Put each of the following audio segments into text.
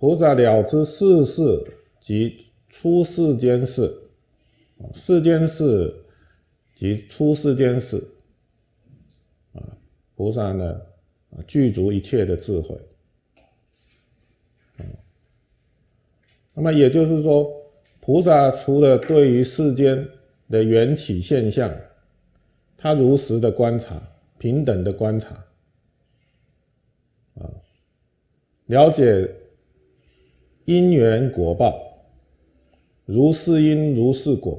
菩萨了知世事及出世间事，世间事及出世间事，啊，菩萨呢，具足一切的智慧，那么也就是说，菩萨除了对于世间的缘起现象，他如实的观察，平等的观察，啊，了解因缘果报，如是因如是果，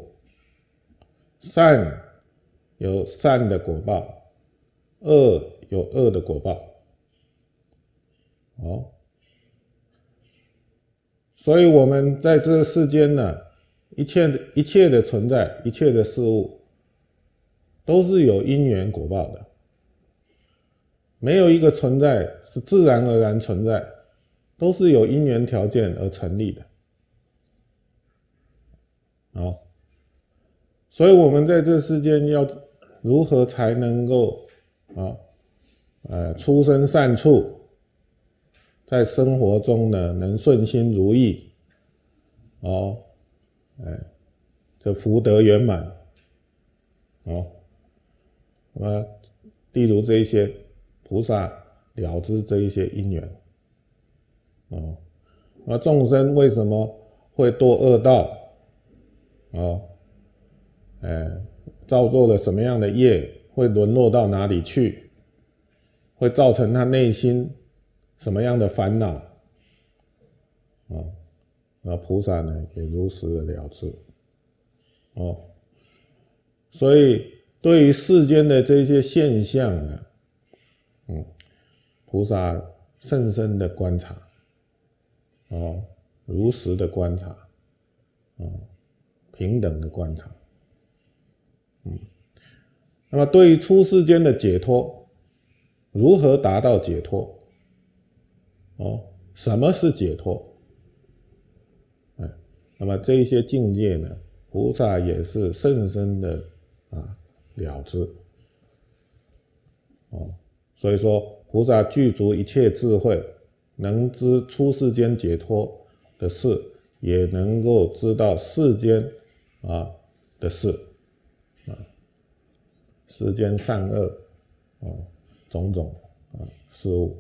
善有善的果报，恶有恶的果报，哦，所以我们在这个世间呢，一切的一切的存在，一切的事物。都是有因缘果报的，没有一个存在是自然而然存在，都是有因缘条件而成立的。好，所以我们在这世间要如何才能够啊，呃，出生善处，在生活中呢能顺心如意，哦，哎，这福德圆满，哦。那么，例如这一些菩萨了知这一些因缘，哦，那众生为什么会堕恶道？哦，哎，造作了什么样的业，会沦落到哪里去？会造成他内心什么样的烦恼？啊，那菩萨呢也如实的了知，哦，所以。对于世间的这些现象啊，嗯，菩萨深深的观察，哦，如实的观察，哦，平等的观察，嗯，那么对于出世间的解脱，如何达到解脱？哦，什么是解脱？哎，那么这些境界呢，菩萨也是甚深的啊。了之，哦，所以说菩萨具足一切智慧，能知出世间解脱的事，也能够知道世间啊的事，啊，世间善恶，啊，种种啊事物。